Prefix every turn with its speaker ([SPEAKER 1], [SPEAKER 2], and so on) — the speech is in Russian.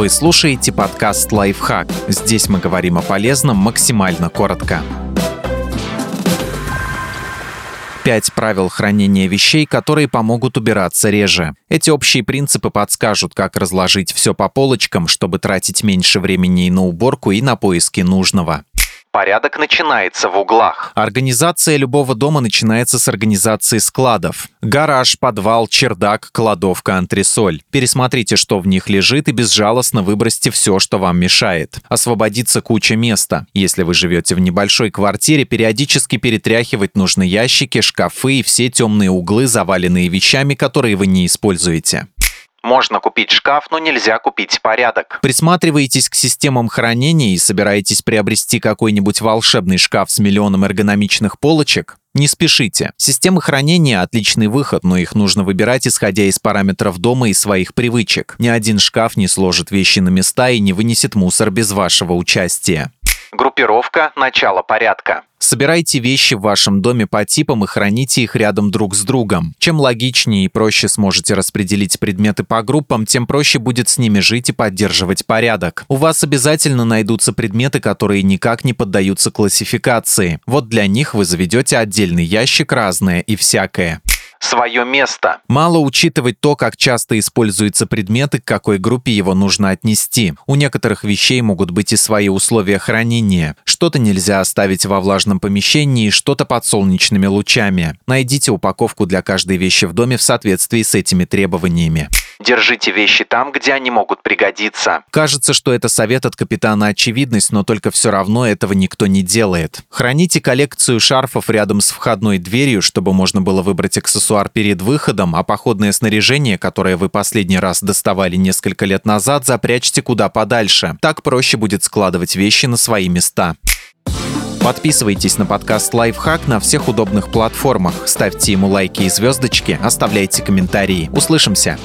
[SPEAKER 1] Вы слушаете подкаст «Лайфхак». Здесь мы говорим о полезном максимально коротко. Пять правил хранения вещей, которые помогут убираться реже. Эти общие принципы подскажут, как разложить все по полочкам, чтобы тратить меньше времени и на уборку, и на поиски нужного. Порядок начинается в углах. Организация любого дома начинается с организации складов. Гараж, подвал, чердак, кладовка, антресоль. Пересмотрите, что в них лежит, и безжалостно выбросьте все, что вам мешает. Освободится куча места. Если вы живете в небольшой квартире, периодически перетряхивать нужны ящики, шкафы и все темные углы, заваленные вещами, которые вы не используете. Можно купить шкаф, но нельзя купить порядок. Присматриваетесь к системам хранения и собираетесь приобрести какой-нибудь волшебный шкаф с миллионом эргономичных полочек? Не спешите. Системы хранения – отличный выход, но их нужно выбирать, исходя из параметров дома и своих привычек. Ни один шкаф не сложит вещи на места и не вынесет мусор без вашего участия. Группировка – начало порядка. Собирайте вещи в вашем доме по типам и храните их рядом друг с другом. Чем логичнее и проще сможете распределить предметы по группам, тем проще будет с ними жить и поддерживать порядок. У вас обязательно найдутся предметы, которые никак не поддаются классификации. Вот для них вы заведете отдельный ящик разное и всякое свое место. Мало учитывать то, как часто используются предметы, к какой группе его нужно отнести. У некоторых вещей могут быть и свои условия хранения. Что-то нельзя оставить во влажном помещении, что-то под солнечными лучами. Найдите упаковку для каждой вещи в доме в соответствии с этими требованиями. Держите вещи там, где они могут пригодиться. Кажется, что это совет от капитана очевидность, но только все равно этого никто не делает. Храните коллекцию шарфов рядом с входной дверью, чтобы можно было выбрать аксессуар перед выходом, а походное снаряжение, которое вы последний раз доставали несколько лет назад, запрячьте куда подальше. Так проще будет складывать вещи на свои места. Подписывайтесь на подкаст «Лайфхак» на всех удобных платформах, ставьте ему лайки и звездочки, оставляйте комментарии. Услышимся!